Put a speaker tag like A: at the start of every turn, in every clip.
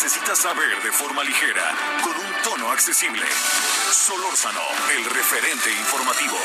A: Necesitas saber de forma ligera, con un tono accesible. Solórzano, el referente informativo.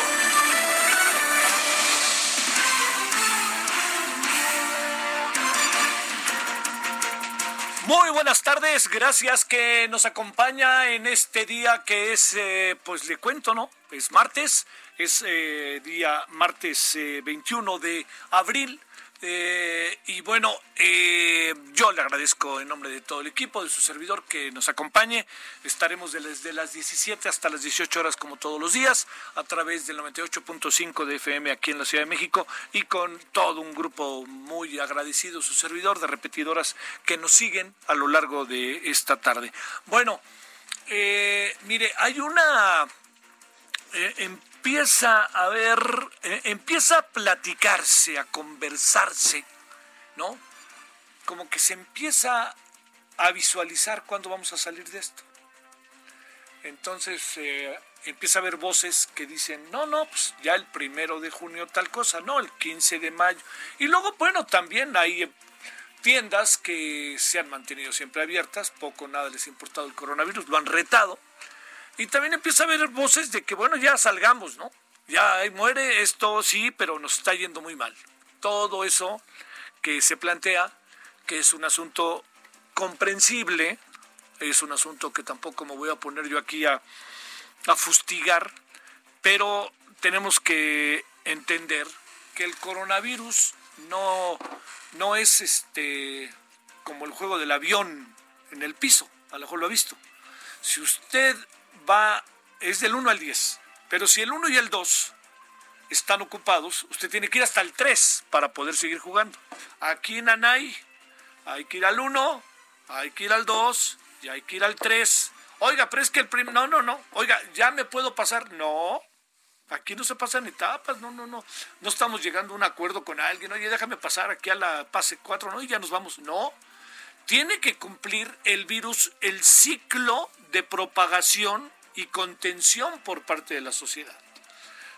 B: Muy buenas tardes, gracias que nos acompaña en este día que es, eh, pues le cuento, ¿no? Es martes, es eh, día martes eh, 21 de abril. Eh, y bueno, eh, yo le agradezco en nombre de todo el equipo, de su servidor, que nos acompañe. Estaremos desde las 17 hasta las 18 horas como todos los días, a través del 98.5 de FM aquí en la Ciudad de México y con todo un grupo muy agradecido, su servidor, de repetidoras que nos siguen a lo largo de esta tarde. Bueno, eh, mire, hay una... eh, empieza a ver, eh, empieza a platicarse, a conversarse, ¿no? Como que se empieza a visualizar cuándo vamos a salir de esto. Entonces eh, empieza a haber voces que dicen, no, no, pues ya el primero de junio tal cosa, no, el 15 de mayo. Y luego, bueno, también hay tiendas que se han mantenido siempre abiertas, poco nada les ha importado el coronavirus, lo han retado. Y también empieza a haber voces de que, bueno, ya salgamos, ¿no? Ya muere esto, sí, pero nos está yendo muy mal. Todo eso que se plantea, que es un asunto comprensible, es un asunto que tampoco me voy a poner yo aquí a, a fustigar, pero tenemos que entender que el coronavirus no, no es este como el juego del avión en el piso, a lo mejor lo ha visto. Si usted va, es del 1 al 10, pero si el 1 y el 2 están ocupados, usted tiene que ir hasta el 3 para poder seguir jugando. Aquí en Anay hay que ir al 1, hay que ir al 2 y hay que ir al 3. Oiga, pero es que el primer... No, no, no. Oiga, ¿ya me puedo pasar? No. Aquí no se pasan etapas, no, no, no. No estamos llegando a un acuerdo con alguien. Oye, déjame pasar aquí a la pase 4, ¿no? Y ya nos vamos. No. Tiene que cumplir el virus el ciclo de propagación y contención por parte de la sociedad.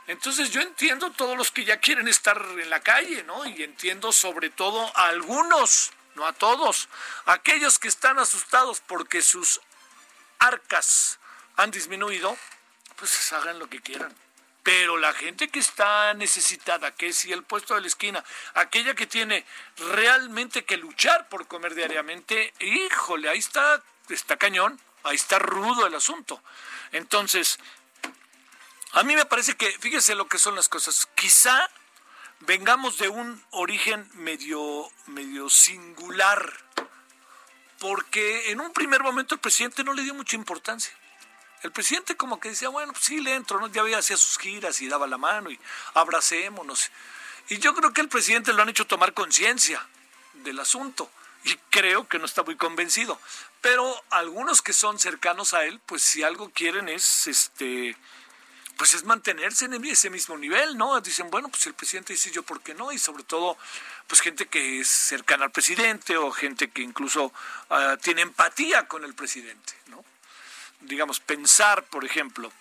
B: Entonces yo entiendo todos los que ya quieren estar en la calle, ¿no? Y entiendo sobre todo a algunos, no a todos, aquellos que están asustados porque sus arcas han disminuido, pues hagan lo que quieran. Pero la gente que está necesitada, que si el puesto de la esquina, aquella que tiene realmente que luchar por comer diariamente, híjole, ahí está, está cañón, ahí está rudo el asunto. Entonces, a mí me parece que, fíjese lo que son las cosas, quizá vengamos de un origen medio, medio singular, porque en un primer momento el presidente no le dio mucha importancia. El presidente como que decía, bueno, pues sí le entro, ¿no? Ya había hacía sus giras y daba la mano y abracémonos. Y yo creo que el presidente lo han hecho tomar conciencia del asunto y creo que no está muy convencido. Pero algunos que son cercanos a él, pues si algo quieren es este pues es mantenerse en ese mismo nivel, ¿no? Dicen, bueno, pues el presidente dice yo, ¿por qué no? Y sobre todo, pues gente que es cercana al presidente o gente que incluso uh, tiene empatía con el presidente, ¿no? Digamos, pensar, por ejemplo,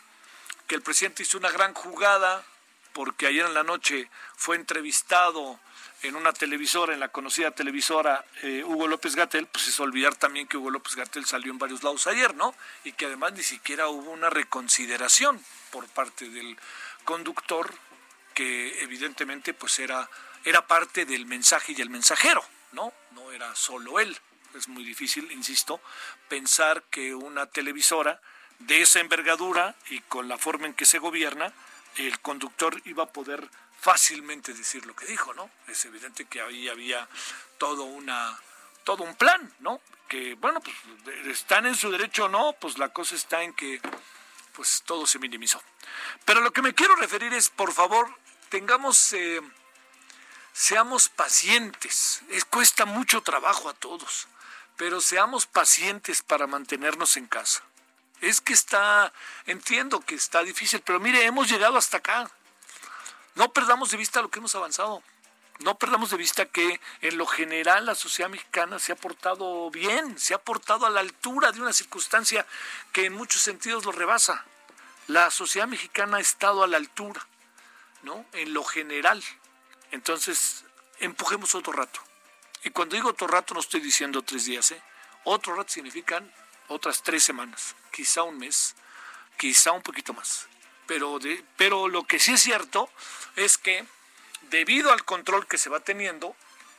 B: que el presidente hizo una gran jugada porque ayer en la noche fue entrevistado en una televisora, en la conocida televisora eh, Hugo López Gatel, pues es olvidar también que Hugo López Gatel salió en varios lados ayer, ¿no? Y que además ni siquiera hubo una reconsideración por parte del conductor que evidentemente pues era, era parte del mensaje y el mensajero, ¿no? No era solo él. Es muy difícil, insisto, pensar que una televisora de esa envergadura y con la forma en que se gobierna, el conductor iba a poder fácilmente decir lo que dijo, ¿no? Es evidente que ahí había todo una todo un plan, ¿no? Que bueno, pues están en su derecho o no, pues la cosa está en que pues todo se minimizó. Pero lo que me quiero referir es, por favor, tengamos eh, seamos pacientes. Es, cuesta mucho trabajo a todos, pero seamos pacientes para mantenernos en casa. Es que está, entiendo que está difícil, pero mire, hemos llegado hasta acá. No perdamos de vista lo que hemos avanzado. No perdamos de vista que en lo general la sociedad mexicana se ha portado bien, se ha portado a la altura de una circunstancia que en muchos sentidos lo rebasa. La sociedad mexicana ha estado a la altura, ¿no? En lo general. Entonces, empujemos otro rato. Y cuando digo otro rato no estoy diciendo tres días, ¿eh? Otro rato significan otras tres semanas, quizá un mes, quizá un poquito más. Pero, de, pero lo que sí es cierto es que debido al control que se va teniendo,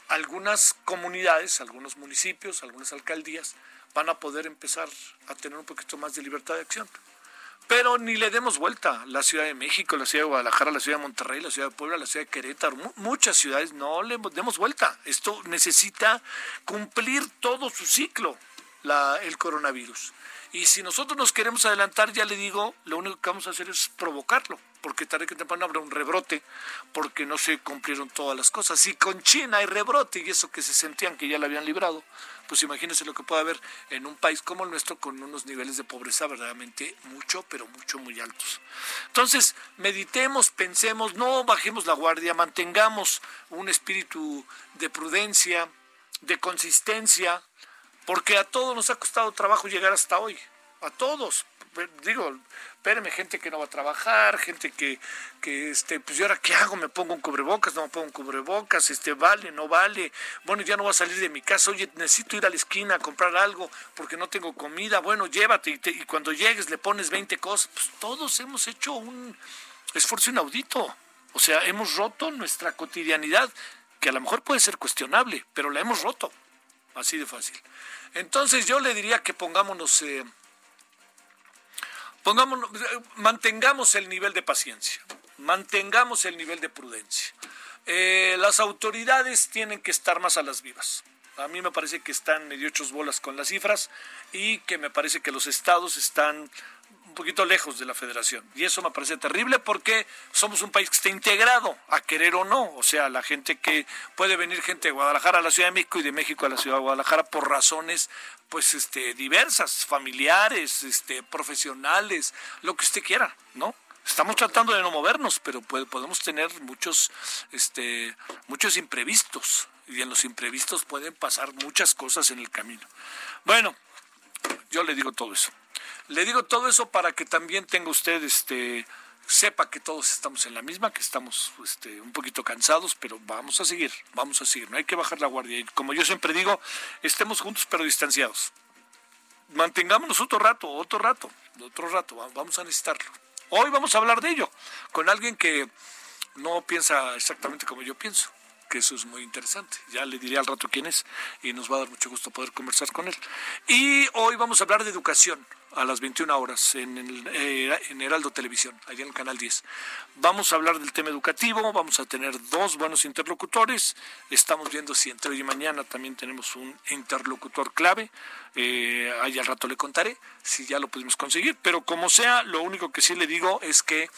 B: algunas comunidades, algunos municipios, algunas alcaldías van a poder empezar a tener un poquito más de libertad de acción. Pero ni le demos vuelta. La Ciudad de México, la Ciudad de Guadalajara, la Ciudad de Monterrey, la Ciudad de Puebla, la Ciudad de Querétaro, muchas ciudades no le demos vuelta. Esto necesita cumplir todo su ciclo, el coronavirus. Y si nosotros nos queremos adelantar, ya le digo, lo único que vamos a hacer es provocarlo, porque tarde que temprano habrá un rebrote, porque no se cumplieron todas las cosas. Si con China hay rebrote y eso que se sentían que ya lo habían librado, pues imagínense lo que puede haber en un país como el nuestro con unos niveles de pobreza verdaderamente mucho, pero mucho, muy altos. Entonces, meditemos, pensemos, no bajemos la guardia, mantengamos un espíritu de prudencia, de consistencia, porque a todos nos ha costado trabajo llegar hasta hoy, a todos. Digo, espérenme, gente que no va a trabajar, gente que, que este, pues, ¿y ahora qué hago? ¿Me pongo un cubrebocas? ¿No me pongo un cubrebocas? Este, ¿Vale? ¿No vale? Bueno, ya no voy a salir de mi casa. Oye, necesito ir a la esquina a comprar algo porque no tengo comida. Bueno, llévate y, y cuando llegues le pones 20 cosas. Pues todos hemos hecho un esfuerzo inaudito. O sea, hemos roto nuestra cotidianidad, que a lo mejor puede ser cuestionable, pero la hemos roto. Así de fácil. Entonces yo le diría que pongámonos, eh, pongámonos, mantengamos el nivel de paciencia, mantengamos el nivel de prudencia. Eh, las autoridades tienen que estar más a las vivas. A mí me parece que están medio hechos bolas con las cifras y que me parece que los estados están poquito lejos de la federación. Y eso me parece terrible porque somos un país que está integrado, a querer o no. O sea, la gente que puede venir gente de Guadalajara a la Ciudad de México y de México a la Ciudad de Guadalajara por razones pues este diversas, familiares, este profesionales, lo que usted quiera, ¿no? Estamos tratando de no movernos, pero podemos tener muchos este muchos imprevistos y en los imprevistos pueden pasar muchas cosas en el camino. Bueno, yo le digo todo eso. Le digo todo eso para que también tenga usted este sepa que todos estamos en la misma, que estamos este, un poquito cansados, pero vamos a seguir, vamos a seguir, no hay que bajar la guardia. Y como yo siempre digo, estemos juntos pero distanciados. Mantengámonos otro rato, otro rato, otro rato, vamos a necesitarlo. Hoy vamos a hablar de ello con alguien que no piensa exactamente como yo pienso que eso es muy interesante. Ya le diré al rato quién es y nos va a dar mucho gusto poder conversar con él. Y hoy vamos a hablar de educación a las 21 horas en, el, eh, en Heraldo Televisión, allá en el Canal 10. Vamos a hablar del tema educativo, vamos a tener dos buenos interlocutores. Estamos viendo si entre hoy y mañana también tenemos un interlocutor clave. Eh, ahí al rato le contaré si ya lo pudimos conseguir. Pero como sea, lo único que sí le digo es que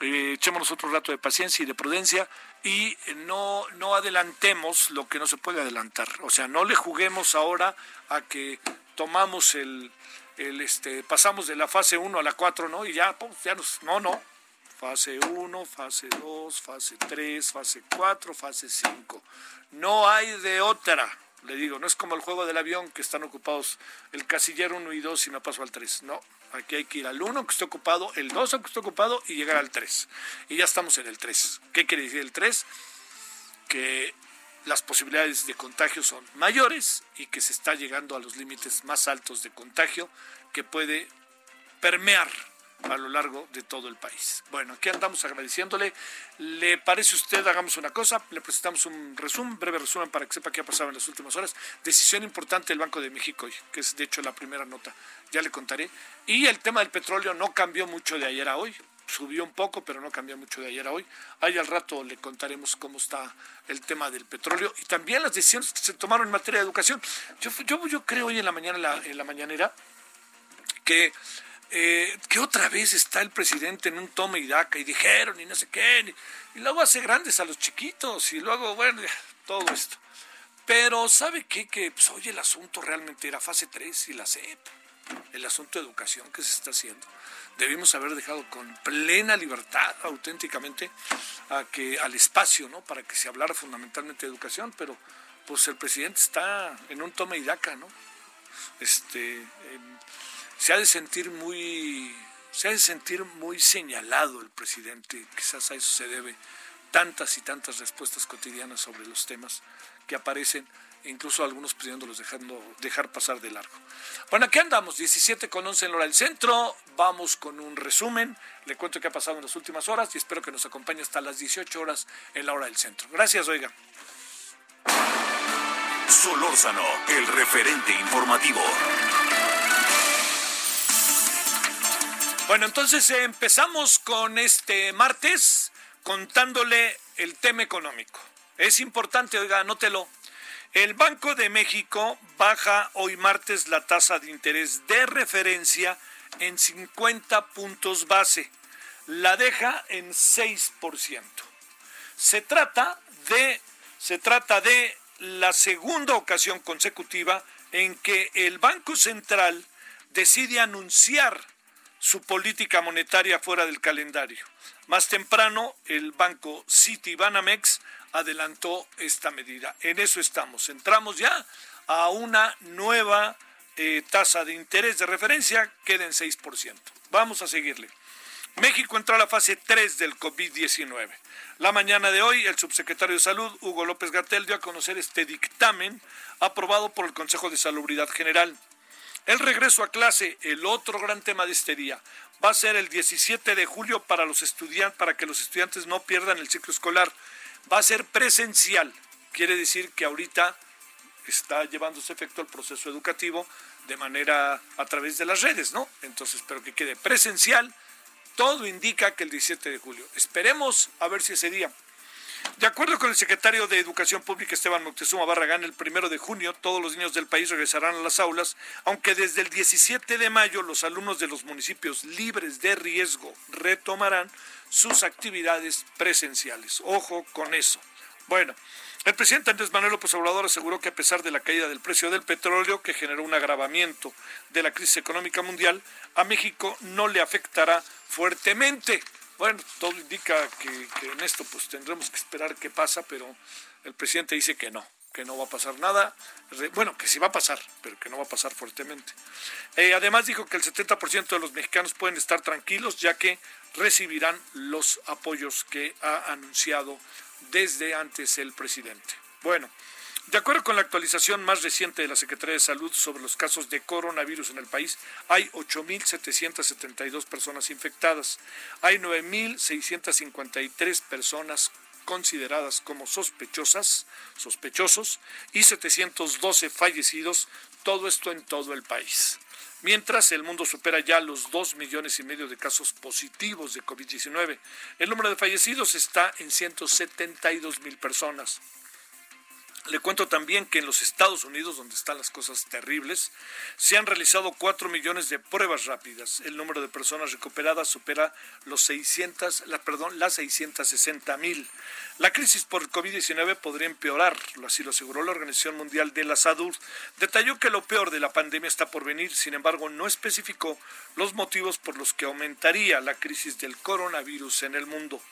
B: eh, echémonos otro rato de paciencia y de prudencia y no, no adelantemos lo que no se puede adelantar. O sea, no le juguemos ahora a que tomamos el, este, pasamos de la fase 1 a la 4, ¿no? Y ya, pues, ya nos, no, no. Fase 1, fase 2, fase 3, fase 4, fase 5. No hay de otra. Le digo, no es como el juego del avión que están ocupados el casillero 1 y 2 y me paso al 3. No, aquí hay que ir al 1 que esté ocupado, el 2 que esté ocupado y llegar al 3. Y ya estamos en el 3. ¿Qué quiere decir el 3? Que las posibilidades de contagio son mayores y que se está llegando a los límites más altos de contagio que puede permear a lo largo de todo el país. Bueno, aquí andamos agradeciéndole. ¿Le parece a usted? Hagamos una cosa, le presentamos un resumen, breve resumen para que sepa qué ha pasado en las últimas horas. Decisión importante del Banco de México hoy, que es de hecho la primera nota, ya le contaré. Y el tema del petróleo no cambió mucho de ayer a hoy, subió un poco, pero no cambió mucho de ayer a hoy. Ahí al rato le contaremos cómo está el tema del petróleo y también las decisiones que se tomaron en materia de educación. Yo, yo, yo creo hoy en la mañana, en la mañanera, que eh, que otra vez está el presidente en un toma y daca y dijeron y no sé qué, y, luego hace grandes a los chiquitos y luego, bueno, todo esto. Pero ¿sabe qué? Que, pues, el asunto realmente era fase 3 y la CEP, el asunto de educación que se está haciendo. Debimos haber dejado con plena libertad, auténticamente, a que, al espacio, ¿no? Para que se hablara fundamentalmente de educación, pero pues el presidente está en un toma y daca, ¿no? Este, se ha de sentir muy, se ha de sentir muy señalado el presidente, quizás a eso se debe tantas y tantas respuestas cotidianas sobre los temas que aparecen, incluso algunos pidiéndolos dejando, dejar pasar de largo. Bueno, aquí andamos, 17 con 11 en hora del centro, vamos con un resumen, le cuento qué ha pasado en las últimas horas y espero que nos acompañe hasta las 18 horas en la hora del centro. Gracias, oiga.
A: Solórzano, el referente informativo.
B: Bueno, entonces empezamos con este martes contándole el tema económico. Es importante, oiga, anótelo. El Banco de México baja hoy martes la tasa de interés de referencia en 50 puntos base. La deja en 6%. Se trata de se trata de la segunda ocasión consecutiva en que el Banco Central decide anunciar su política monetaria fuera del calendario. Más temprano, el banco Citibanamex adelantó esta medida. En eso estamos. Entramos ya a una nueva eh, tasa de interés de referencia, queda en 6%. Vamos a seguirle. México entró a la fase 3 del COVID-19. La mañana de hoy, el subsecretario de Salud, Hugo López Gatel, dio a conocer este dictamen aprobado por el Consejo de Salubridad General. El regreso a clase, el otro gran tema de este día, va a ser el 17 de julio para los estudiantes, para que los estudiantes no pierdan el ciclo escolar. Va a ser presencial. Quiere decir que ahorita está llevándose efecto el proceso educativo de manera a través de las redes, ¿no? Entonces, pero que quede presencial. Todo indica que el 17 de julio. Esperemos a ver si ese día de acuerdo con el secretario de Educación Pública Esteban Moctezuma Barragán, el primero de junio todos los niños del país regresarán a las aulas, aunque desde el 17 de mayo los alumnos de los municipios libres de riesgo retomarán sus actividades presenciales. Ojo con eso. Bueno, el presidente Andrés Manuel López Obrador aseguró que a pesar de la caída del precio del petróleo, que generó un agravamiento de la crisis económica mundial, a México no le afectará fuertemente. Bueno, todo indica que, en esto pues tendremos que esperar qué pasa, pero el presidente dice que no, que no va a pasar nada. Bueno, que sí va a pasar, pero que no va a pasar fuertemente. Eh, además dijo que el 70% de los mexicanos pueden estar tranquilos ya que recibirán los apoyos que ha anunciado desde antes el presidente. Bueno, de acuerdo con la actualización más reciente de la Secretaría de Salud sobre los casos de coronavirus en el país, hay 8.772 personas infectadas. Hay 9.653 personas consideradas como sospechosas, sospechosos, y 712 fallecidos, todo esto en todo el país. Mientras el mundo supera ya los 2 millones y medio de casos positivos de COVID-19, el número de fallecidos está en 172 mil personas. Le cuento también que en los Estados Unidos, donde están las cosas terribles, se han realizado 4 millones de pruebas rápidas. El número de personas recuperadas supera los 600, la, perdón, las 660 mil. La crisis por COVID-19 podría empeorar, así lo aseguró la Organización Mundial de la Salud. Detalló que lo peor de la pandemia está por venir, sin embargo, no especificó los motivos por los que aumentaría la crisis del coronavirus en el mundo.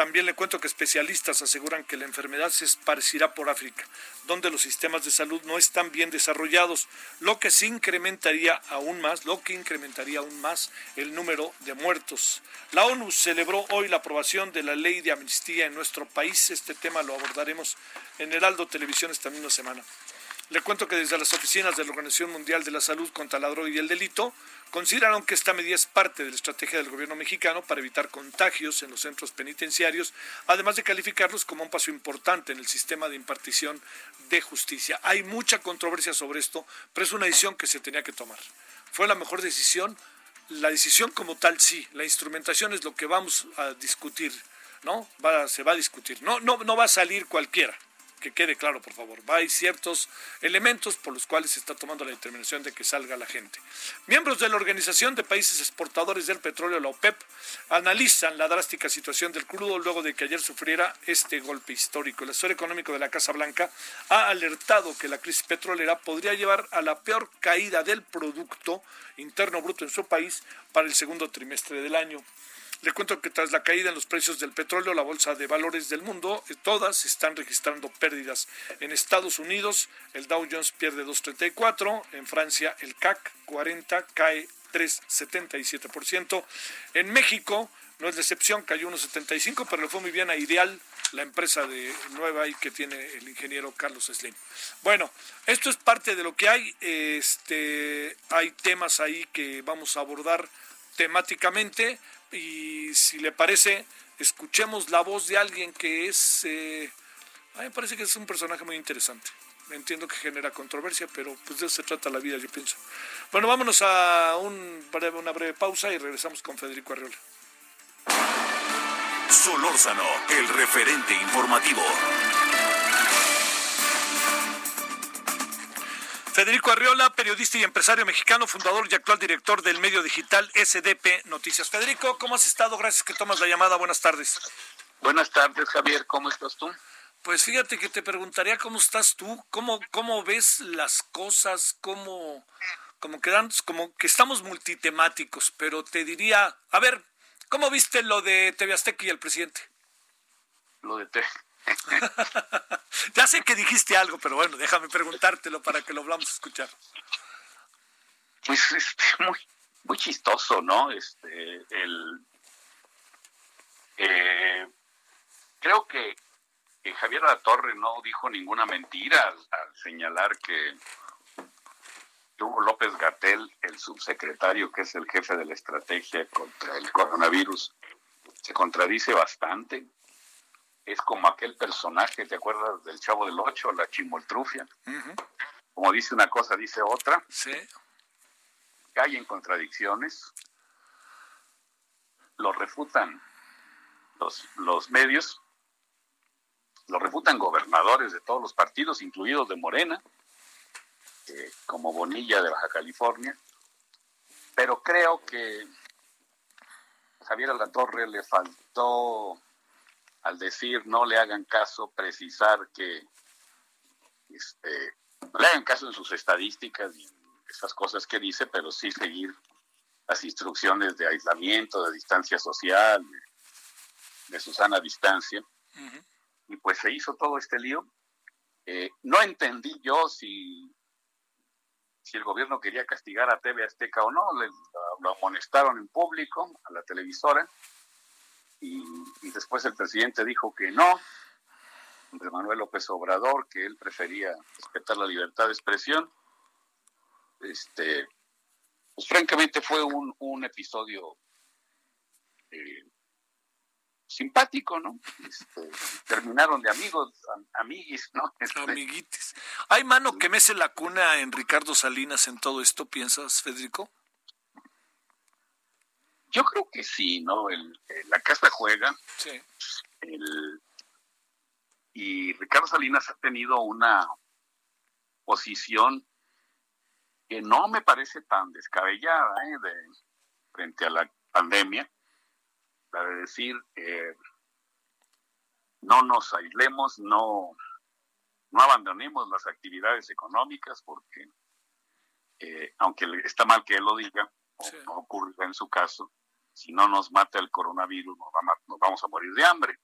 B: También le cuento que especialistas aseguran que la enfermedad se esparcirá por África, donde los sistemas de salud no están bien desarrollados, lo que se incrementaría aún más, lo que incrementaría aún más el número de muertos. La ONU celebró hoy la aprobación de la ley de amnistía en nuestro país. Este tema lo abordaremos en Heraldo Televisión esta misma semana. Le cuento que desde las oficinas de la Organización Mundial de la Salud contra la Droga y el Delito consideraron que esta medida es parte de la estrategia del gobierno mexicano para evitar contagios en los centros penitenciarios, además de calificarlos como un paso importante en el sistema de impartición de justicia. Hay mucha controversia sobre esto, pero es una decisión que se tenía que tomar. ¿Fue la mejor decisión? La decisión como tal sí, la instrumentación es lo que vamos a discutir, ¿no? se va a discutir, no, no, no va a salir cualquiera que quede claro, por favor. Hay ciertos elementos por los cuales se está tomando la determinación de que salga la gente. Miembros de la Organización de Países Exportadores del Petróleo, la OPEP, analizan la drástica situación del crudo luego de que ayer sufriera este golpe histórico. El asesor económico de la Casa Blanca ha alertado que la crisis petrolera podría llevar a la peor caída del Producto Interno Bruto en su país para el segundo trimestre del año. Le cuento que tras la caída en los precios del petróleo, la bolsa de valores del mundo, eh, todas están registrando pérdidas. En Estados Unidos, el Dow Jones pierde 2.34, en Francia, el CAC 40 cae 3.77%. En México, no es decepción, cayó 1.75, pero le fue muy bien a Ideal, la empresa de Nueva y que tiene el ingeniero Carlos Slim. Bueno, esto es parte de lo que hay. Este, hay temas ahí que vamos a abordar temáticamente y si le parece, escuchemos la voz de alguien que es, eh, a mí me parece que es un personaje muy interesante. Entiendo que genera controversia, pero pues de eso se trata la vida, yo pienso. Bueno, vámonos a un breve, una breve pausa y regresamos con Federico Arriola.
A: Solórzano, el referente informativo.
B: Federico Arriola, periodista y empresario mexicano, fundador y actual director del medio digital SDP Noticias. Federico, ¿cómo has estado? Gracias que tomas la llamada. Buenas tardes.
C: Buenas tardes, Javier. ¿Cómo estás tú?
B: Pues fíjate que te preguntaría cómo estás tú, cómo, cómo ves las cosas, cómo, como que, como que estamos multitemáticos, pero te diría, a ver, ¿cómo viste lo de TV Azteca y el presidente?
C: Lo de TV.
B: ya sé que dijiste algo, pero bueno, déjame preguntártelo para que lo vamos a escuchar.
C: Pues este, muy, muy chistoso, ¿no? Este, el, eh, creo que, Javier La Torre no dijo ninguna mentira al, señalar que Hugo López Gatel, el subsecretario que es el jefe de la estrategia contra el coronavirus, se contradice bastante es como aquel personaje, ¿te acuerdas del Chavo del Ocho, la chimoltrufia? Como dice una cosa, dice otra.
B: Sí.
C: Hay en contradicciones. Lo refutan los, los medios, lo refutan gobernadores de todos los partidos, incluidos de Morena, eh, como Bonilla de Baja California. Pero creo que a Javier Alatorre le faltó al decir no le hagan caso, precisar que este, no le hagan caso en sus estadísticas y esas cosas que dice, pero sí seguir las instrucciones de aislamiento, de distancia social, de, su sana distancia. Y pues se hizo todo este lío. Eh, no entendí yo si, si el gobierno quería castigar a TV Azteca o no, le, lo amonestaron en público a la televisora y, después el presidente dijo que no, de Manuel López Obrador, que él prefería respetar la libertad de expresión. Este, pues francamente fue un, un episodio eh, simpático, ¿no? Este, terminaron de amigos, amiguis, ¿no? Este,
B: Amiguitis. ¿Hay mano que mece la cuna en Ricardo Salinas en todo esto, piensas, Federico?
C: Yo creo que sí, ¿no? la casa juega.
B: Sí.
C: y Ricardo Salinas ha tenido una posición que no me parece tan descabellada ¿eh? de, frente a la pandemia, la de decir, eh, no nos aislemos, no, no abandonemos las actividades económicas, porque eh, aunque está mal que él lo diga, o no en su caso, si no nos mata el coronavirus, nos, vamos a morir de hambre.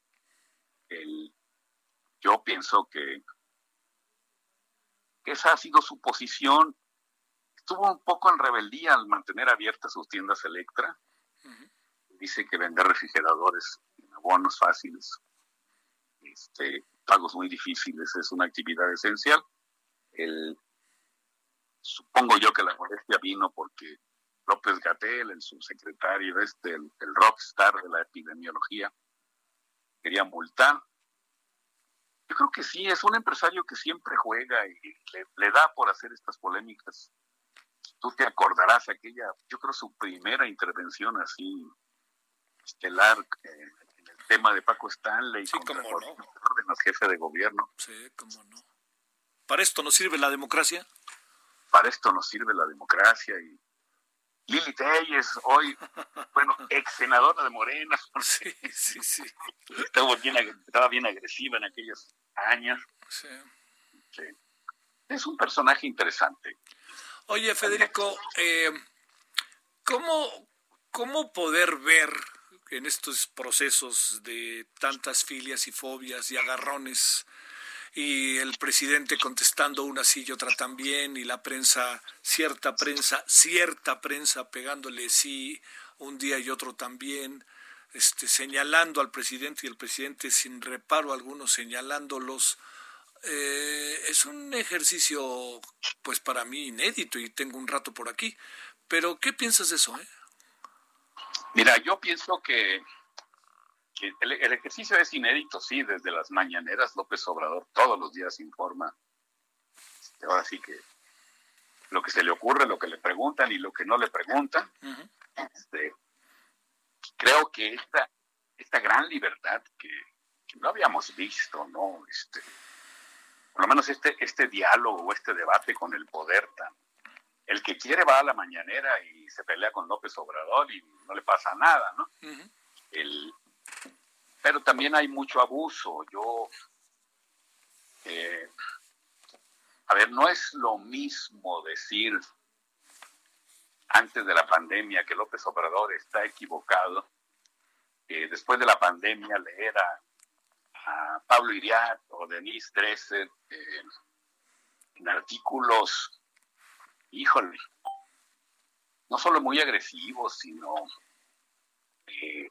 C: yo pienso que, esa ha sido su posición. Estuvo un poco en rebeldía al mantener abiertas sus tiendas Electra. Dice que vender refrigeradores en abonos fáciles, este, pagos muy difíciles, es una actividad esencial. supongo yo que la molestia vino porque López Gatel, el subsecretario este, el, rockstar de la epidemiología, quería multar. Yo creo que sí, es un empresario que siempre juega y le, da por hacer estas polémicas. Tú te acordarás aquella, yo creo su primera intervención así estelar eh, en el tema de Paco Stanley
B: sí, como
C: no.
B: de
C: gobiernas, jefe de gobierno.
B: Sí, cómo no. ¿Para esto nos sirve la democracia?
C: Para esto nos sirve la democracia y Lili Telles, hoy, bueno, ex senadora de Morena.
B: Sí, sí, sí.
C: Estaba bien, estaba bien agresiva en aquellos años.
B: sí.
C: Sí. Es un personaje interesante.
B: Oye, Federico, eh, ¿cómo, ¿cómo poder ver en estos procesos de tantas filias y fobias y agarrones y el presidente contestando una sí y otra también y la prensa, cierta prensa, cierta prensa pegándole sí un día y otro también, este, señalando al presidente y el presidente sin reparo alguno señalándolos? Eh, es un ejercicio, pues para mí inédito y tengo un rato por aquí. Pero, ¿qué piensas de eso? Eh?
C: Mira, yo pienso que, el, el, ejercicio es inédito, sí, desde las mañaneras López Obrador todos los días informa. Este, ahora sí que lo que se le ocurre, lo que le preguntan y lo que no le preguntan. Uh -huh. este, creo que esta, esta gran libertad que, que no habíamos visto, ¿no? Este, por lo menos este, este diálogo o este debate con el poder tan... El que quiere va a la mañanera y se pelea con López Obrador y no le pasa nada, ¿no? Uh -huh. el, pero también hay mucho abuso. Yo, eh, a ver, no es lo mismo decir antes de la pandemia que López Obrador está equivocado, eh, después de la pandemia leer a Pablo Iriart o Denise Dresser eh, en artículos, híjole, no solo muy agresivos, sino eh,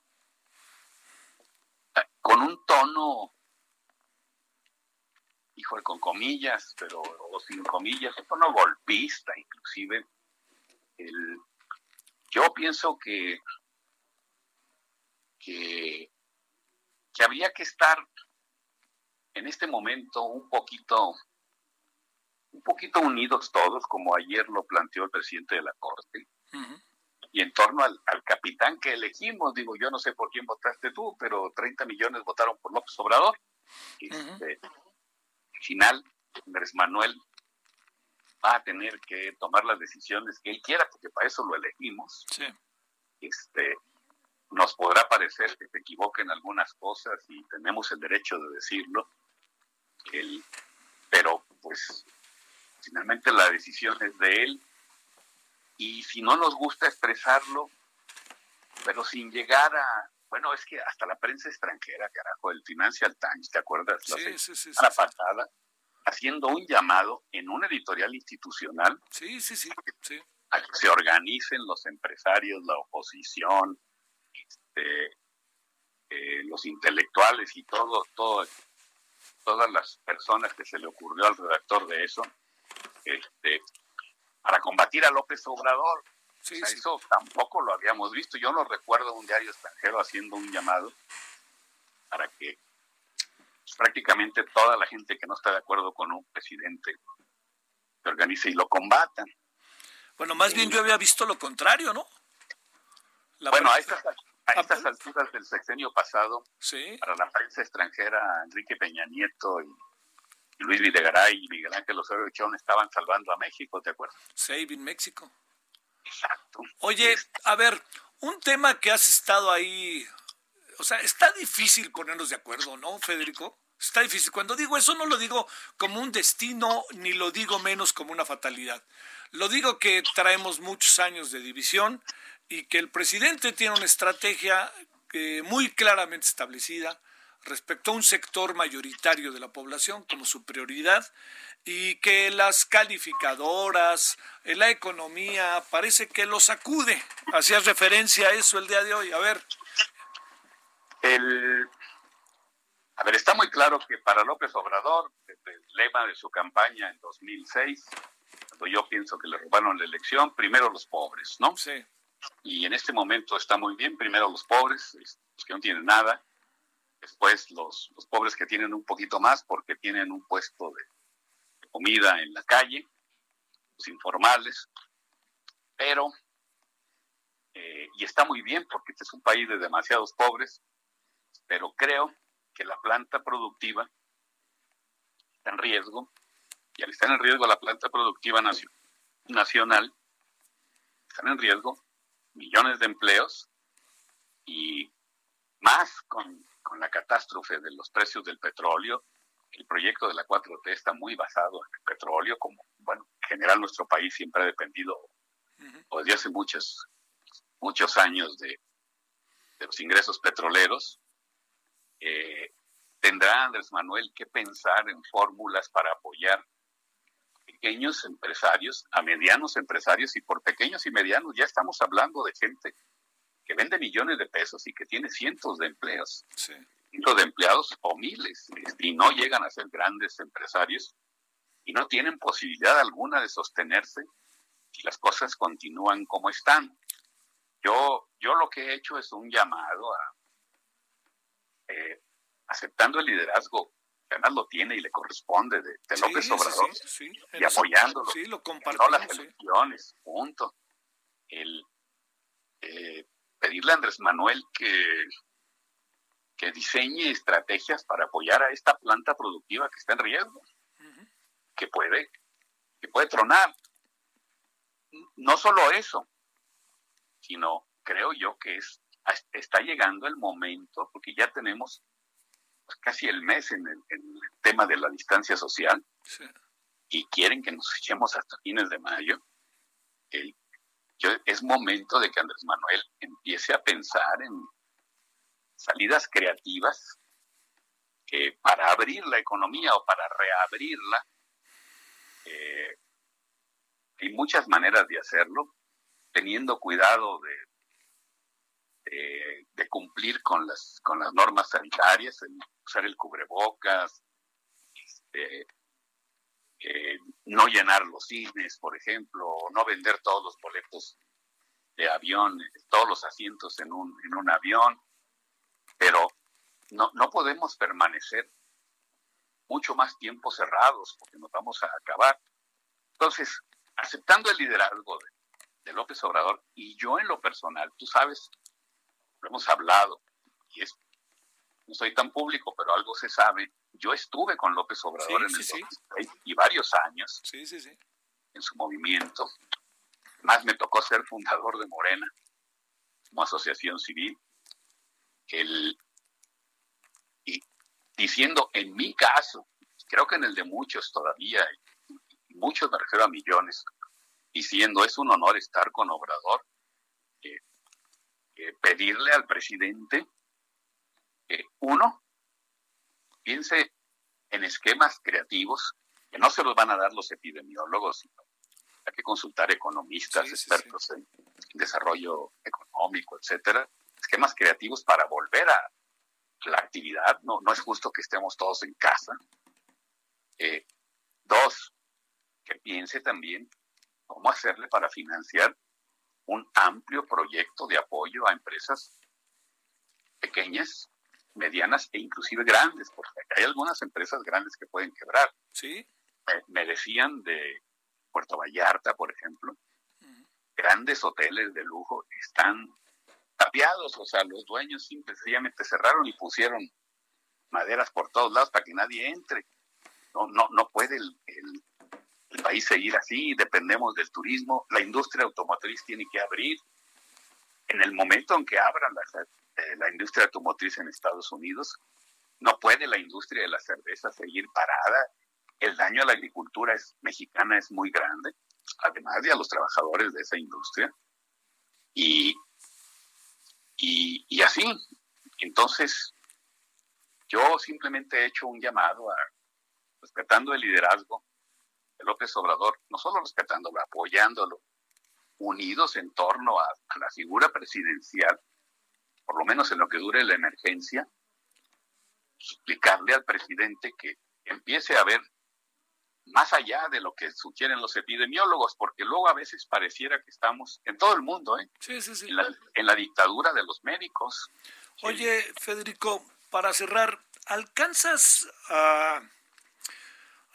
C: con un tono, híjole, con comillas, pero o sin comillas, un tono golpista inclusive. El, yo pienso que, que, que habría que estar en este momento un poquito, un poquito unidos todos, como ayer lo planteó el presidente de la Corte, uh. Y en torno al, al, capitán que elegimos, digo, yo no sé por quién votaste tú, pero 30 millones votaron por López Obrador. Uh -huh. este, al final, Andrés Manuel va a tener que tomar las decisiones que él quiera, porque para eso lo elegimos.
B: Sí.
C: Este, nos podrá parecer que se equivoquen algunas cosas y tenemos el derecho de decirlo, el, pero pues finalmente la decisión es de él y si no nos gusta expresarlo, pero sin llegar a, bueno, es que hasta la prensa extranjera, carajo, el Financial Times, ¿te acuerdas?
B: Sí, la sí, sí,
C: la pasada, haciendo un llamado en un editorial institucional.
B: Sí, sí, sí. sí.
C: A que se organicen los empresarios, la oposición, este, eh, los intelectuales y todo, todo todas las personas que se le ocurrió al redactor de eso, este, para combatir a López Obrador.
B: Sí,
C: o sea,
B: sí.
C: Eso tampoco lo habíamos visto. Yo no recuerdo un diario extranjero haciendo un llamado para que pues, prácticamente toda la gente que no está de acuerdo con un presidente se organice y lo combatan.
B: Bueno, más bien yo había visto lo contrario, ¿no?
C: La bueno, a estas, a estas alturas del sexenio pasado,
B: sí.
C: para la prensa extranjera, Enrique Peña Nieto y Luis Videgaray y Miguel Ángel Osorio Chón estaban salvando a México, ¿te acuerdas?
B: Saving México.
C: Exacto.
B: Oye, a ver, un tema que has estado ahí, o sea, está difícil ponernos de acuerdo, ¿no, Federico? Está difícil. Cuando digo eso no lo digo como un destino, ni lo digo menos como una fatalidad. Lo digo que traemos muchos años de división y que el presidente tiene una estrategia eh, muy claramente establecida respecto a un sector mayoritario de la población como su prioridad y que las calificadoras, eh, la economía, parece que lo sacude. Hacías referencia a eso el día de hoy. A ver.
C: El, a ver, está muy claro que para López Obrador, desde el lema de su campaña en 2006, cuando yo pienso que le robaron la elección, primero los pobres, ¿no?
B: Sí.
C: Y en este momento está muy bien, primero los pobres, los que no tienen nada, después los, los pobres que tienen un poquito más porque tienen un puesto de, comida en la calle, los informales, pero, eh, y está muy bien porque este es un país de demasiados pobres, pero creo que la planta productiva está en riesgo, y al estar en riesgo la planta productiva nacional, están en riesgo millones de empleos y más con, con la catástrofe de los precios del petróleo. El proyecto de la 4T está muy basado en el petróleo, como, bueno, en general nuestro país siempre ha dependido, o desde hace muchos, muchos años, de, de los ingresos petroleros. Eh, tendrá Andrés Manuel que pensar en fórmulas para apoyar pequeños empresarios, a medianos empresarios y por pequeños y medianos ya estamos hablando de gente que vende millones de pesos y que tiene cientos de empleos, cientos de empleados o miles y no llegan a ser grandes empresarios y no tienen posibilidad alguna de sostenerse si las cosas continúan como están. Yo, yo lo que he hecho es un llamado a, eh, aceptando el liderazgo que además lo tiene y le corresponde de, López Obrador y apoyándolo.
B: Sí, lo
C: No las elecciones, punto. El eh, pedirle a Andrés Manuel que, que diseñe estrategias para apoyar a esta planta productiva que está en riesgo, que puede, que puede tronar. No solo eso, sino creo yo que es, está llegando el momento, porque ya tenemos pues, casi el mes en el, tema de la distancia social y quieren que nos echemos hasta fines de mayo. Es momento de que Andrés Manuel empiece a pensar en salidas creativas para abrir la economía o para reabrirla. Eh, hay muchas maneras de hacerlo teniendo cuidado de, de, cumplir con las, con las normas sanitarias, usar el cubrebocas, este, eh, no llenar los cines, por ejemplo, o no vender todos los boletos de avión, todos los asientos en un, en un avión, pero no, no podemos permanecer mucho más tiempo cerrados porque nos vamos a acabar. Entonces, aceptando el liderazgo de, de López Obrador y yo en lo personal, tú sabes, lo hemos hablado y es, no soy tan público, pero algo se sabe. Yo estuve con López Obrador en el y varios años en su movimiento. Más me tocó ser fundador de Morena como asociación civil. El, y diciendo, en mi caso, creo que en el de muchos todavía, muchos me refiero a millones, diciendo es un honor estar con Obrador, eh, eh, pedirle al presidente que uno piense en esquemas creativos que no se los van a dar los epidemiólogos, sino hay que consultar economistas, expertos en desarrollo económico, etcétera, esquemas creativos para volver a la actividad, no, no es justo que estemos todos en casa. Eh, dos, que piense también cómo hacerle para financiar un amplio proyecto de apoyo a empresas pequeñas, medianas e inclusive grandes, porque hay algunas empresas grandes que pueden quebrar.
B: Sí.
C: Me, decían de Puerto Vallarta, por ejemplo, grandes hoteles de lujo están tapiados, o sea, los dueños simplemente cerraron y pusieron maderas por todos lados para que nadie entre. No, no, no puede el el país seguir así, dependemos del turismo, la industria automotriz tiene que abrir. En el momento en que abran la, eh, la industria automotriz en Estados Unidos, no puede la industria de la cerveza seguir parada. El daño a la agricultura es, mexicana es muy grande, además de a los trabajadores de esa industria. Y, y, y así, entonces, yo simplemente he hecho un llamado a, respetando el liderazgo, López Obrador, no solo respetándolo, apoyándolo, unidos en torno a, la figura presidencial, por lo menos en lo que dure la emergencia, explicarle al presidente que empiece a ver más allá de lo que sugieren los epidemiólogos, porque luego a veces pareciera que estamos en todo el mundo, ¿eh? En, la, en la dictadura de los médicos.
B: Oye, Federico, para cerrar, ¿alcanzas a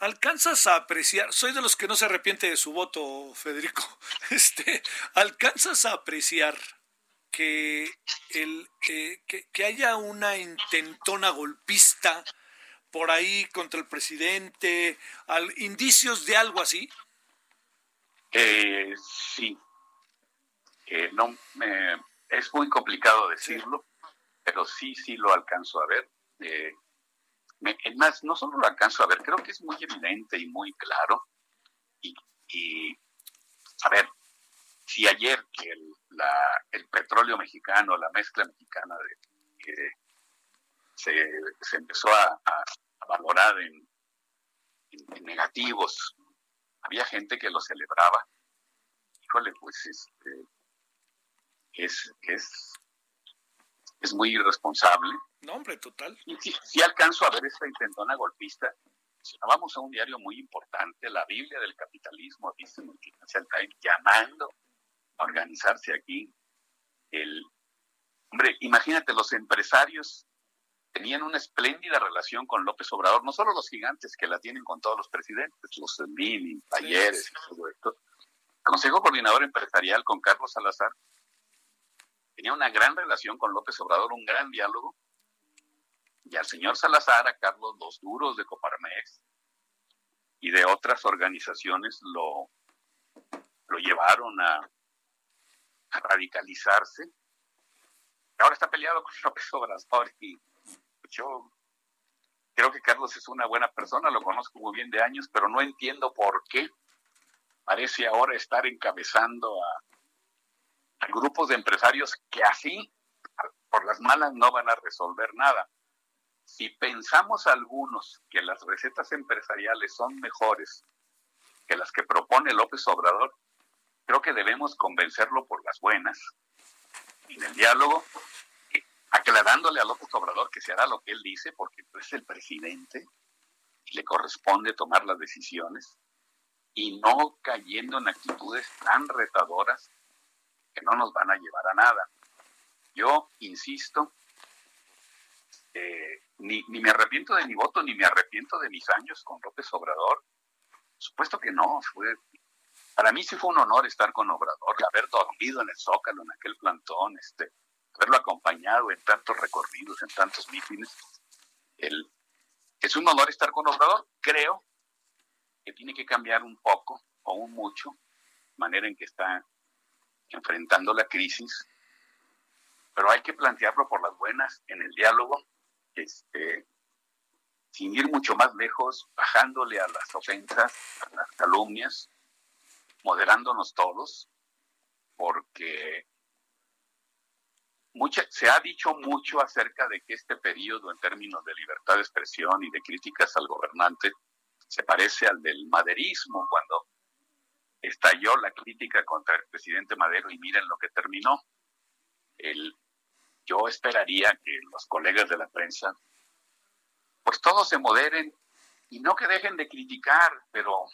B: ¿Alcanzas a apreciar? Soy de los que no se arrepiente de su voto, Federico. Este, ¿Alcanzas a apreciar que, el, que, haya una intentona golpista por ahí contra el presidente, al, indicios de algo así?
C: Eh, sí. Eh, no, es muy complicado decirlo, pero sí, sí lo alcanzo a ver. Eh, es más, no solo lo alcanzo a ver, creo que es muy evidente y muy claro. Y, y a ver, si ayer que el, el petróleo mexicano, la mezcla mexicana de, se, se, empezó a, valorar en, negativos, había gente que lo celebraba. Híjole, pues este, es, es, es muy irresponsable.
B: No, hombre, total.
C: Y si, alcanzo a ver esta intentona golpista, si vamos a un diario muy importante, la Biblia del capitalismo, dice el Financial Times, llamando a organizarse aquí. El, hombre, imagínate, los empresarios tenían una espléndida relación con López Obrador, no solo los gigantes que la tienen con todos los presidentes, los Mini, Talleres y todo esto. Consejo Coordinador Empresarial con Carlos Salazar tenía una gran relación con López Obrador, un gran diálogo, y al señor Salazar, a Carlos, los duros de Coparmex y de otras organizaciones lo, lo llevaron a, radicalizarse. Ahora está peleado con López Obrador y yo creo que Carlos es una buena persona, lo conozco muy bien de años, pero no entiendo por qué parece ahora estar encabezando a, a grupos de empresarios que así, por las malas, no van a resolver nada. Si pensamos algunos que las recetas empresariales son mejores que las que propone López Obrador, creo que debemos convencerlo por las buenas, en el diálogo, aclarándole a López Obrador que se hará lo que él dice, porque es el presidente y le corresponde tomar las decisiones, y no cayendo en actitudes tan retadoras que no nos van a llevar a nada. Yo insisto, eh, ni, ni, me arrepiento de mi voto, ni me arrepiento de mis años con López Obrador. Supuesto que no, fue, para mí sí fue un honor estar con Obrador, haber dormido en el Zócalo, en aquel plantón, este, haberlo acompañado en tantos recorridos, en tantos mítines. El, es un honor estar con Obrador. Creo que tiene que cambiar un poco o un mucho, manera en que está enfrentando la crisis, pero hay que plantearlo por las buenas en el diálogo, este, sin ir mucho más lejos, bajándole a las ofensas, a las calumnias, moderándonos todos, porque mucha, se ha dicho mucho acerca de que este periodo en términos de libertad de expresión y de críticas al gobernante se parece al del maderismo, cuando estalló la crítica contra el presidente Madero y miren lo que terminó. El, yo esperaría que los colegas de la prensa, pues todos se moderen y no que dejen de criticar, pero,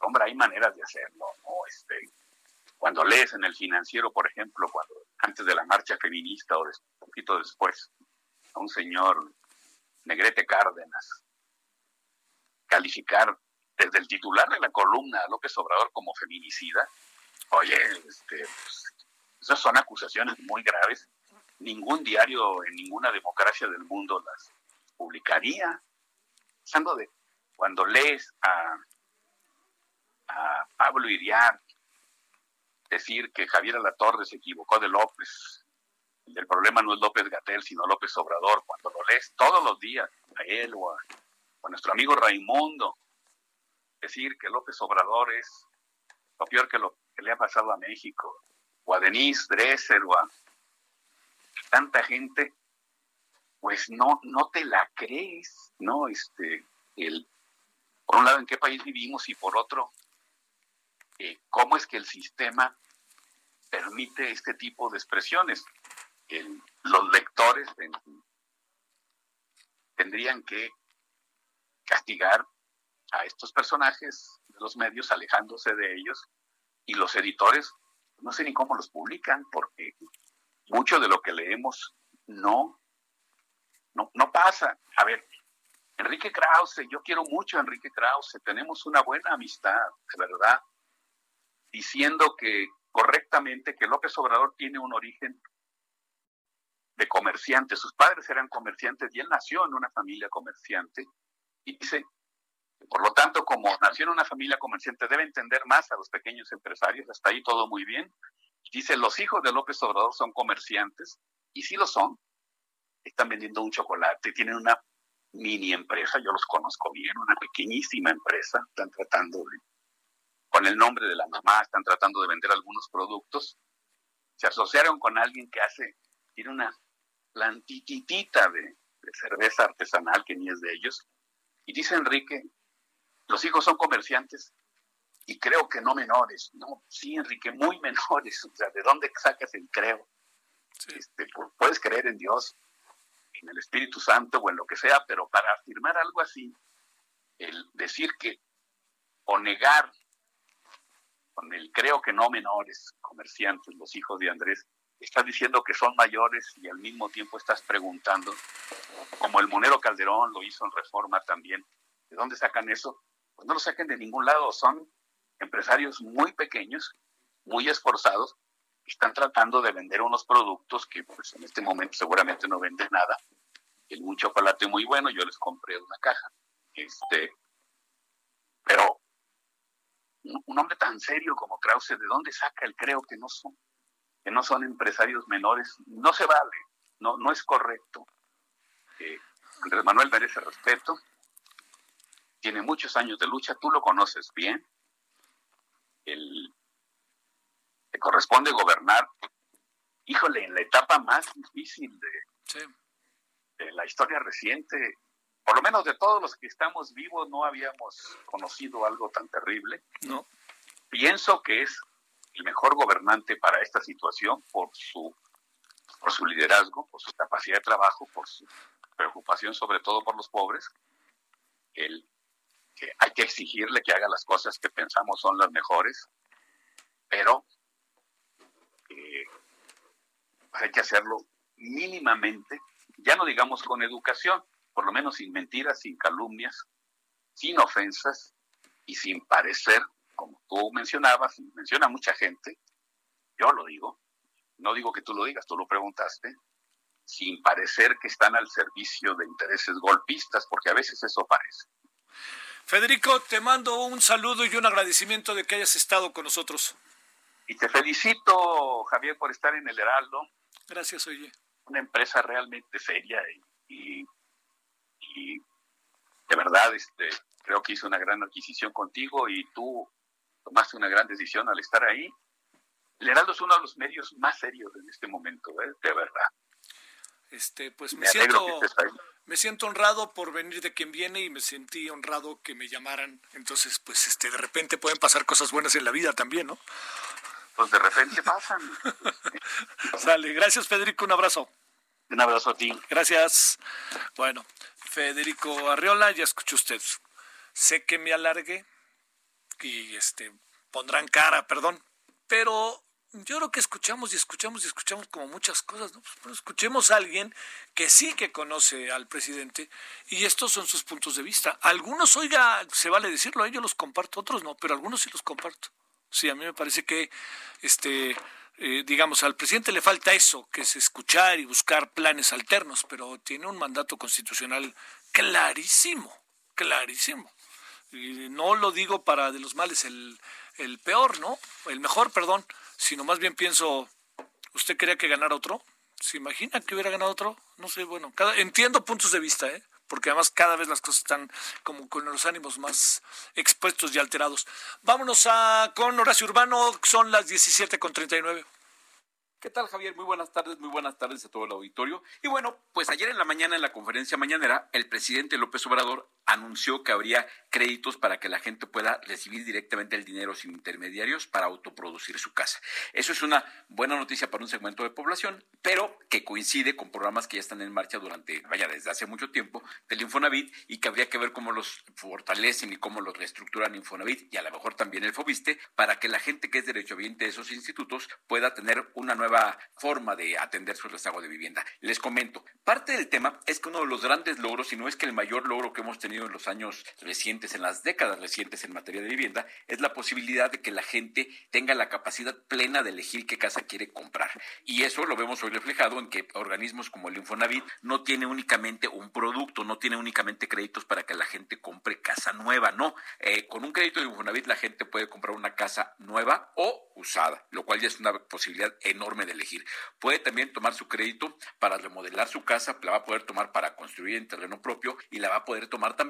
C: hombre, hay maneras de hacerlo, ¿no? Este, cuando lees en el financiero, por ejemplo, cuando antes de la marcha feminista o un poquito después, a un señor Negrete Cárdenas calificar desde el titular de la columna López Obrador como feminicida, oye, este, pues, esas son acusaciones muy graves. Ningún diario en ninguna democracia del mundo las publicaría. Cuando lees a, a Pablo Iriar decir que Javier Alatorre se equivocó de López, el problema no es López Gatel, sino López Obrador, cuando lo lees todos los días, a él o a, nuestro amigo Raimundo, decir que López Obrador es lo peor que, lo, que le ha pasado a México, o a Denise Dresser, o a tanta gente, pues no, no te la crees, ¿no? Este, el, por un lado, en qué país vivimos y por otro, eh, cómo es que el sistema permite este tipo de expresiones. los lectores tendrían que castigar a estos personajes de los medios alejándose de ellos y los editores no sé ni cómo los publican porque mucho de lo que leemos no no, no pasa. A ver, Enrique Krause, yo quiero mucho a Enrique Krause, tenemos una buena amistad, de verdad, diciendo que correctamente que López Obrador tiene un origen de comerciantes. Sus padres eran comerciantes y él nació en una familia comerciante. Y dice, por lo tanto, como nació en una familia comerciante, debe entender más a los pequeños empresarios. Hasta ahí todo muy bien. Dice, los hijos de López Obrador son comerciantes, y sí lo son. Están vendiendo un chocolate, tienen una mini empresa, yo los conozco bien, una pequeñísima empresa, están tratando de, con el nombre de la mamá, están tratando de vender algunos productos. Se asociaron con alguien que hace, tiene una plantitita de, de cerveza artesanal que ni es de ellos. Y dice Enrique, los hijos son comerciantes y creo que no menores. No, sí, Enrique, muy menores. O sea, ¿de dónde sacas el creo? Este, puedes creer en Dios, en el Espíritu Santo o en lo que sea, pero para afirmar algo así, el decir que o negar con el creo que no menores, comerciantes, los hijos de Andrés, estás diciendo que son mayores y al mismo tiempo estás preguntando, como el monero Calderón lo hizo en Reforma también, ¿de dónde sacan eso? Pues no lo saquen de ningún lado, son empresarios muy pequeños, muy esforzados, están tratando de vender unos productos que pues en este momento seguramente no venden nada. Es un chocolate muy bueno, yo les compré una caja. Este, pero un hombre tan serio como Krause, ¿de dónde saca el creo que no son? Que no son empresarios menores. No se vale, no, no es correcto. Eh, Andrés Manuel merece respeto, tiene muchos años de lucha, tú lo conoces bien. El, corresponde gobernar, híjole, en la etapa más difícil de, de la historia reciente, por lo menos de todos los que estamos vivos, no habíamos conocido algo tan terrible.
B: No.
C: Pienso que es el mejor gobernante para esta situación por su, por su liderazgo, por su capacidad de trabajo, por su preocupación sobre todo por los pobres. El, que hay que exigirle que haga las cosas que pensamos son las mejores, pero hay que hacerlo mínimamente, ya no digamos con educación, por lo menos sin mentiras, sin calumnias, sin ofensas y sin parecer, como tú mencionabas, menciona mucha gente, yo lo digo, no digo que tú lo digas, tú lo preguntaste, sin parecer que están al servicio de intereses golpistas, porque a veces eso parece.
B: Federico, te mando un saludo y un agradecimiento de que hayas estado con nosotros.
C: Y te felicito, Javier, por estar en el Heraldo.
B: Gracias, oye.
C: Una empresa realmente seria y, y, de verdad este, creo que hizo una gran adquisición contigo y tú tomaste una gran decisión al estar ahí. El Heraldo es uno de los medios más serios en este momento, ¿eh? de verdad.
B: Este, pues me, siento me siento honrado por venir de quien viene y me sentí honrado que me llamaran. Entonces, pues este de repente pueden pasar cosas buenas en la vida también, ¿no?
C: pues de repente pasan.
B: Sale, gracias Federico, un abrazo.
C: Un abrazo a ti.
B: Gracias. Bueno, Federico Arriola, ya escuchó usted. Sé que me alargue y este pondrán cara, perdón, pero yo creo que escuchamos y escuchamos y escuchamos como muchas cosas, ¿no? Pues, escuchemos a alguien que sí que conoce al presidente y estos son sus puntos de vista. Algunos, oiga, se vale decirlo, yo los comparto, otros no, pero algunos sí los comparto. Sí, a mí me parece que, este, eh, digamos, al presidente le falta eso, que es escuchar y buscar planes alternos, pero tiene un mandato constitucional clarísimo, clarísimo. Y no lo digo para de los males el, el peor, ¿no? El mejor, perdón, sino más bien pienso, ¿usted quería que ganara otro? ¿Se imagina que hubiera ganado otro? No sé, bueno, cada, entiendo puntos de vista, ¿eh? Porque además cada vez las cosas están como con los ánimos más expuestos y alterados. Vámonos a con Horacio Urbano, son las 17 con 39.
D: ¿Qué tal, Javier? Muy buenas tardes, muy buenas tardes a todo el auditorio. Y bueno, pues ayer en la mañana en la conferencia mañanera, el presidente López Obrador anunció que habría créditos para que la gente pueda recibir directamente el dinero sin intermediarios para autoproducir su casa. Eso es una buena noticia para un segmento de población, pero que coincide con programas que ya están en marcha durante, vaya, desde hace mucho tiempo del Infonavit y que habría que ver cómo los fortalecen y cómo los reestructuran Infonavit y a lo mejor también el Fobiste para que la gente que es derechohabiente de esos institutos pueda tener una nueva forma de atender su rezago de vivienda. Les comento, parte del tema es que uno de los grandes logros, si no es que el mayor logro que hemos tenido en los años recientes en las décadas recientes en materia de vivienda, es la posibilidad de que la gente tenga la capacidad plena de elegir qué casa quiere comprar. Y eso lo vemos hoy reflejado en que organismos como el Infonavit no tiene únicamente un producto, no tiene únicamente créditos para que la gente compre casa nueva, no. Eh, con un crédito de Infonavit la gente puede comprar una casa nueva o usada, lo cual ya es una posibilidad enorme de elegir. Puede también tomar su crédito para remodelar su casa, la va a poder tomar para construir en terreno propio y la va a poder tomar también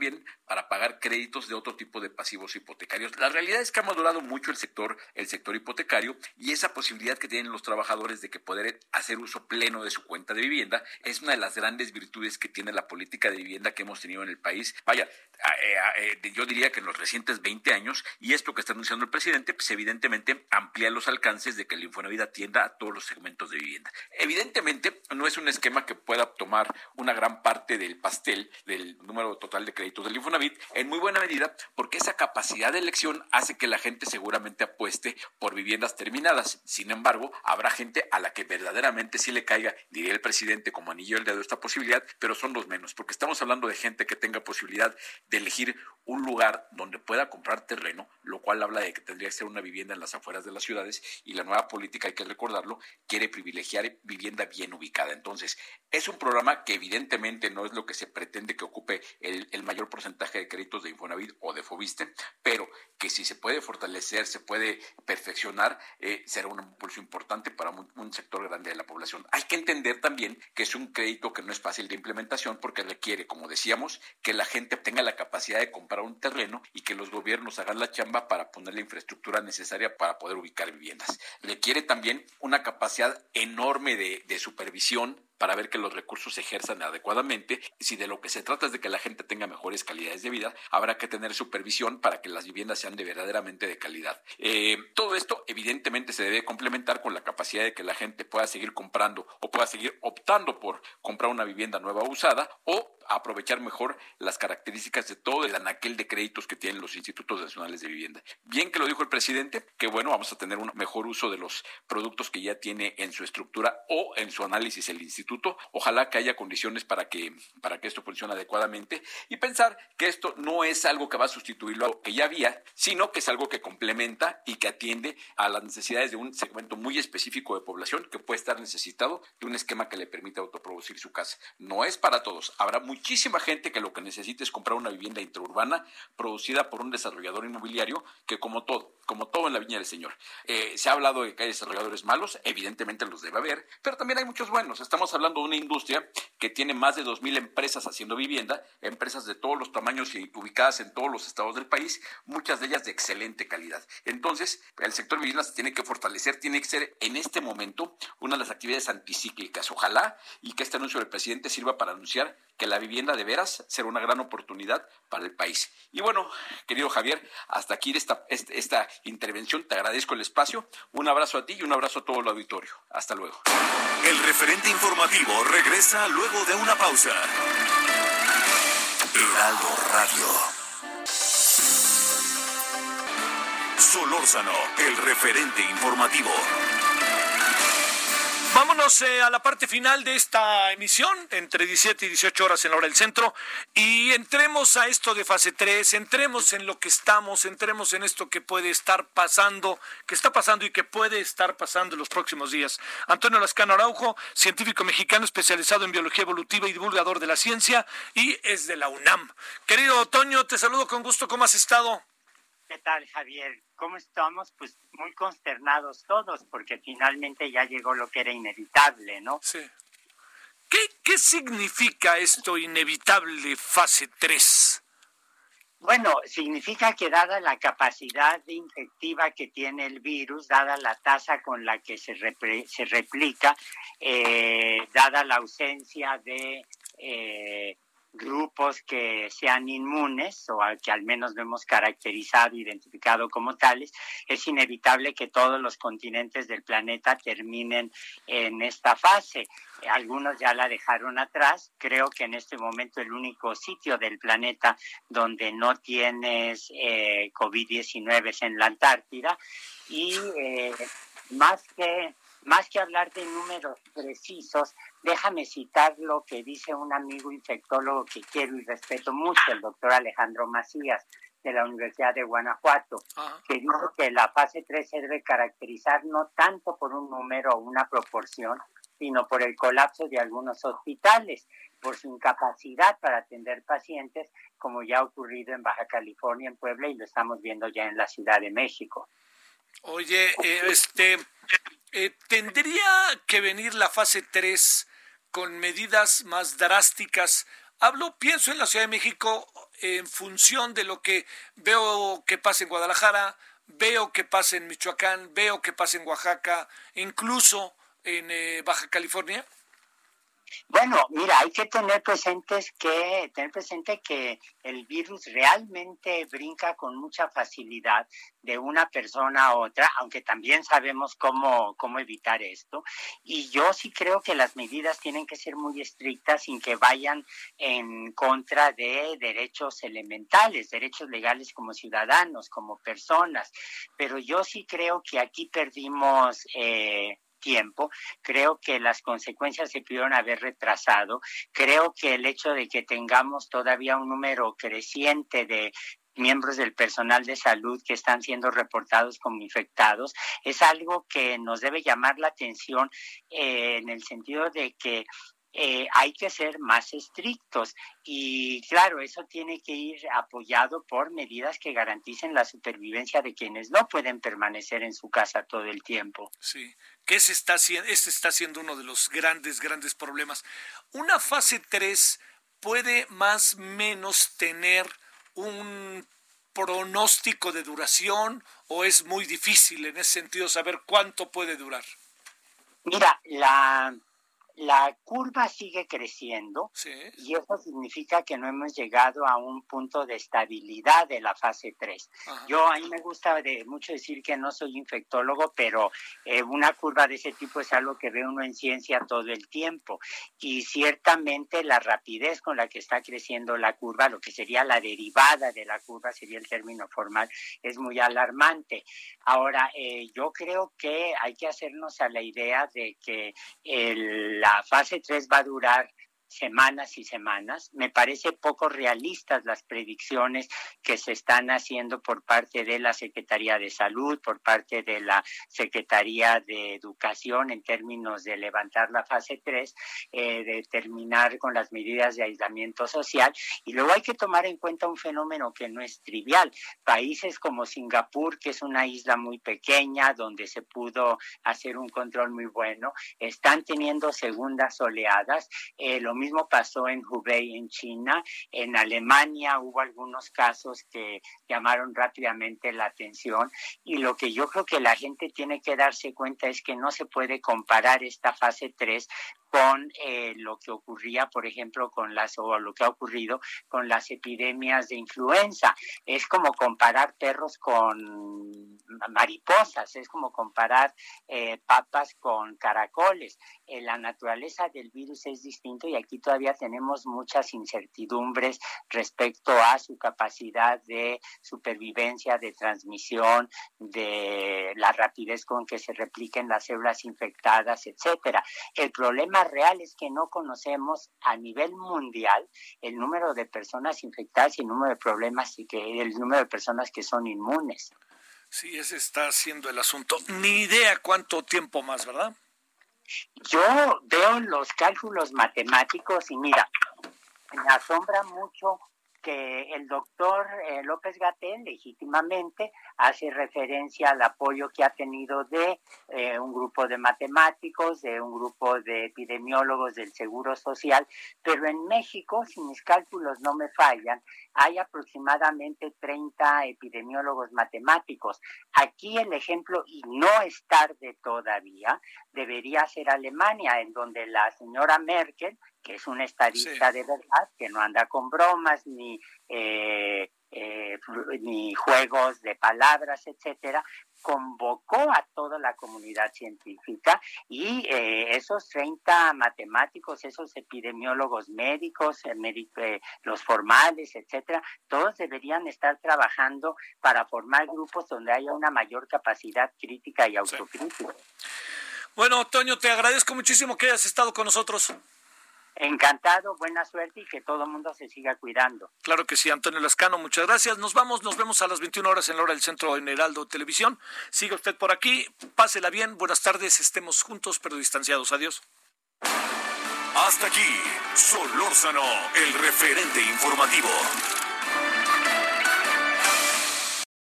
D: para pagar créditos de otro tipo de pasivos hipotecarios. La realidad es que ha madurado mucho el sector, el sector hipotecario y esa posibilidad que tienen los trabajadores de que poder hacer uso pleno de su cuenta de vivienda es una de las grandes virtudes que tiene la política de vivienda que hemos tenido en el país. Vaya, eh, eh, yo diría que en los recientes 20 años, y esto que está anunciando el presidente, pues evidentemente amplía los alcances de que el Infonavit atienda a todos los segmentos de vivienda. Evidentemente, no es un esquema que pueda tomar una gran parte del pastel del número total de créditos del Infonavit, en muy buena medida, porque esa capacidad de elección hace que la gente seguramente apueste por viviendas terminadas. Sin embargo, habrá gente a la que verdaderamente sí le caiga, diría el presidente, como anillo el dedo esta posibilidad, pero son los menos, porque estamos hablando de gente que tenga posibilidad de elegir un lugar donde pueda comprar terreno, lo cual habla de que tendría que ser una vivienda en las afueras de las ciudades y la nueva política, hay que recordarlo, quiere privilegiar vivienda bien ubicada. Entonces, es un programa que evidentemente no es lo que se pretende que ocupe el, mayor porcentaje de créditos de Infonavit o de Fobiste, pero que si se puede fortalecer, se puede perfeccionar, eh, será un impulso importante para un sector grande de la población. Hay que entender también que es un crédito que no es fácil de implementación porque requiere, como decíamos, que la gente tenga la capacidad de comprar un terreno y que los gobiernos hagan la chamba para poner la infraestructura necesaria para poder ubicar viviendas. Requiere también una capacidad enorme de supervisión para ver que los recursos se ejerzan adecuadamente. Si de lo que se trata es de que la gente tenga mejores calidades de vida, habrá que tener supervisión para que las viviendas sean de verdaderamente de calidad. Eh, todo esto evidentemente se debe complementar con la capacidad de que la gente pueda seguir comprando o pueda seguir optando por comprar una vivienda nueva o usada o aprovechar mejor las características de todo el anaquel de créditos que tienen los institutos nacionales de vivienda. Bien que lo dijo el presidente, que bueno, vamos a tener un mejor uso de los productos que ya tiene en su estructura o en su análisis el instituto. Ojalá que haya condiciones para que, para que esto funcione adecuadamente y pensar que esto no es algo que va a sustituir lo que ya había, sino que es algo que complementa y que atiende a las necesidades de un segmento muy específico de población que puede estar necesitado de un esquema que le permita autoproducir su casa. No es para todos, habrá muy muchísima gente que lo que necesita es comprar una vivienda intraurbana producida por un desarrollador inmobiliario que como todo, como todo en la viña del Señor. Eh, se ha hablado de que hay desarrolladores malos, evidentemente los debe haber, pero también hay muchos buenos. Estamos hablando de una industria que tiene más de 2.000 empresas haciendo vivienda, empresas de todos los tamaños y ubicadas en todos los estados del país, muchas de ellas de excelente calidad. Entonces, el sector vivienda se tiene que fortalecer, tiene que ser en este momento una de las actividades anticíclicas. Ojalá y que este anuncio del presidente sirva para anunciar que la vivienda de veras será una gran oportunidad para el país. Y bueno, querido Javier, hasta aquí esta, esta intervención. Te agradezco el espacio. Un abrazo a ti y un abrazo a todo el auditorio. Hasta luego.
A: El referente informativo regresa luego de una pausa. Heraldo Radio. Solórzano, el referente informativo.
B: Vámonos eh, a la parte final de esta emisión, entre 17 y 18 horas en la hora del centro, y entremos a esto de fase 3, entremos en lo que estamos, entremos en esto que puede estar pasando, que está pasando y que puede estar pasando en los próximos días. Antonio Lascano Araujo, científico mexicano especializado en biología evolutiva y divulgador de la ciencia, y es de la UNAM. Querido Toño, te saludo con gusto, ¿cómo has estado?
E: ¿Qué tal, Javier? ¿Cómo estamos? Pues muy consternados todos, porque finalmente ya llegó lo que era inevitable, ¿no?
B: Sí. ¿Qué, qué significa esto inevitable fase 3?
E: Bueno, significa que dada la capacidad infectiva que tiene el virus, dada la tasa con la que se, se replica, eh, dada la ausencia de eh, grupos que sean inmunes o que al menos no hemos caracterizado, identificado como tales, es inevitable que todos los continentes del planeta terminen en esta fase. Algunos ya la dejaron atrás. Creo que en este momento el único sitio del planeta donde no tienes eh, COVID-19 es en la Antártida. Y eh, más que más que hablar de números precisos, déjame citar lo que dice un amigo infectólogo que quiero y respeto mucho, el doctor Alejandro Macías. de la Universidad de Guanajuato, que dijo que la fase 3 se debe caracterizar no tanto por un número o una proporción, sino por el colapso de algunos hospitales, por su incapacidad para atender pacientes, como ya ha ocurrido en Baja California, en Puebla, y lo estamos viendo ya en la Ciudad de México.
B: Oye, eh, este, eh, ¿tendría que venir la fase 3 con medidas más drásticas? Hablo, pienso en la Ciudad de México en función de lo que veo que pasa en Guadalajara, veo que pasa en Michoacán, veo que pasa en Oaxaca, incluso en eh, Baja California.
E: Bueno, mira, hay que tener presentes que tener presente que el virus realmente brinca con mucha facilidad de una persona a otra, aunque también sabemos cómo cómo evitar esto. Y yo sí creo que las medidas tienen que ser muy estrictas sin que vayan en contra de derechos elementales, derechos legales como ciudadanos, como personas. Pero yo sí creo que aquí perdimos eh, tiempo. Creo que las consecuencias se pudieron haber retrasado. Creo que el hecho de que tengamos todavía un número creciente de miembros del personal de salud que están siendo reportados como infectados es algo que nos debe llamar la atención eh, en el sentido de que eh, hay que ser más estrictos y claro, eso tiene que ir apoyado por medidas que garanticen la supervivencia de quienes no pueden permanecer en su casa todo el tiempo.
B: Sí, que ese está, este está siendo uno de los grandes, grandes problemas. Una fase 3 puede más o menos tener un pronóstico de duración o es muy difícil en ese sentido saber cuánto puede durar?
E: Mira, la la curva sigue creciendo y eso significa que no hemos llegado a un punto de estabilidad de la fase 3. Yo a mí me gusta de mucho decir que no soy infectólogo, pero eh, una curva de ese tipo es algo que ve uno en ciencia todo el tiempo y ciertamente la rapidez con la que está creciendo la curva, lo que sería la derivada de la curva, sería el término formal, es muy alarmante. Ahora, eh, yo creo que hay que hacernos a la idea de que el la fase 3 va a durar semanas y semanas. Me parece poco realistas las predicciones que se están haciendo por parte de la Secretaría de Salud, por parte de la Secretaría de Educación en términos de levantar la fase 3, eh, de terminar con las medidas de aislamiento social. Y luego hay que tomar en cuenta un fenómeno que no es trivial. Países como Singapur, que es una isla muy pequeña, donde se pudo hacer un control muy bueno, están teniendo segundas oleadas. Eh, mismo pasó en Hubei, en China. En Alemania hubo algunos casos que llamaron rápidamente la atención. Y lo que yo creo que la gente tiene que darse cuenta es que no se puede comparar esta fase 3 con eh, lo que ocurría, por ejemplo, con las o lo que ha ocurrido con las epidemias de influenza. Es como comparar perros con mariposas, es como comparar eh, papas con caracoles. Eh, la naturaleza del virus es distinto y aquí todavía tenemos muchas incertidumbres respecto a su capacidad de supervivencia, de transmisión, de la rapidez con que se repliquen las células infectadas, etcétera. El problema real es que no conocemos a nivel mundial el número de personas infectadas y el número de problemas y que el número de personas que son inmunes.
B: Sí, ese está siendo el asunto. Ni idea cuánto tiempo más, ¿verdad?
E: Yo veo los cálculos matemáticos y mira, me asombra mucho que el doctor eh, López Gatel legítimamente hace referencia al apoyo que ha tenido de eh, un grupo de matemáticos, de un grupo de epidemiólogos del Seguro Social, pero en México, si mis cálculos no me fallan, hay aproximadamente 30 epidemiólogos matemáticos. Aquí el ejemplo, y no es tarde todavía, debería ser Alemania, en donde la señora Merkel que es un estadista de verdad, que no anda con bromas ni, eh, eh, ni juegos de palabras, etcétera, convocó a toda la comunidad científica y eh, esos 30 matemáticos, esos epidemiólogos médicos, los formales, etcétera, todos deberían estar trabajando para formar grupos donde haya una mayor capacidad crítica y autocrítica.
B: Bueno, Toño, te agradezco muchísimo que hayas estado con nosotros.
E: Encantado, buena suerte y que todo el mundo se siga cuidando.
B: Claro que sí, Antonio Lascano, muchas gracias. Nos vamos, nos vemos a las 21 horas en la hora del centro en Heraldo Televisión. Siga usted por aquí, pásela bien, buenas tardes, estemos juntos pero distanciados. Adiós.
D: Hasta aquí, Solórzano, el referente informativo.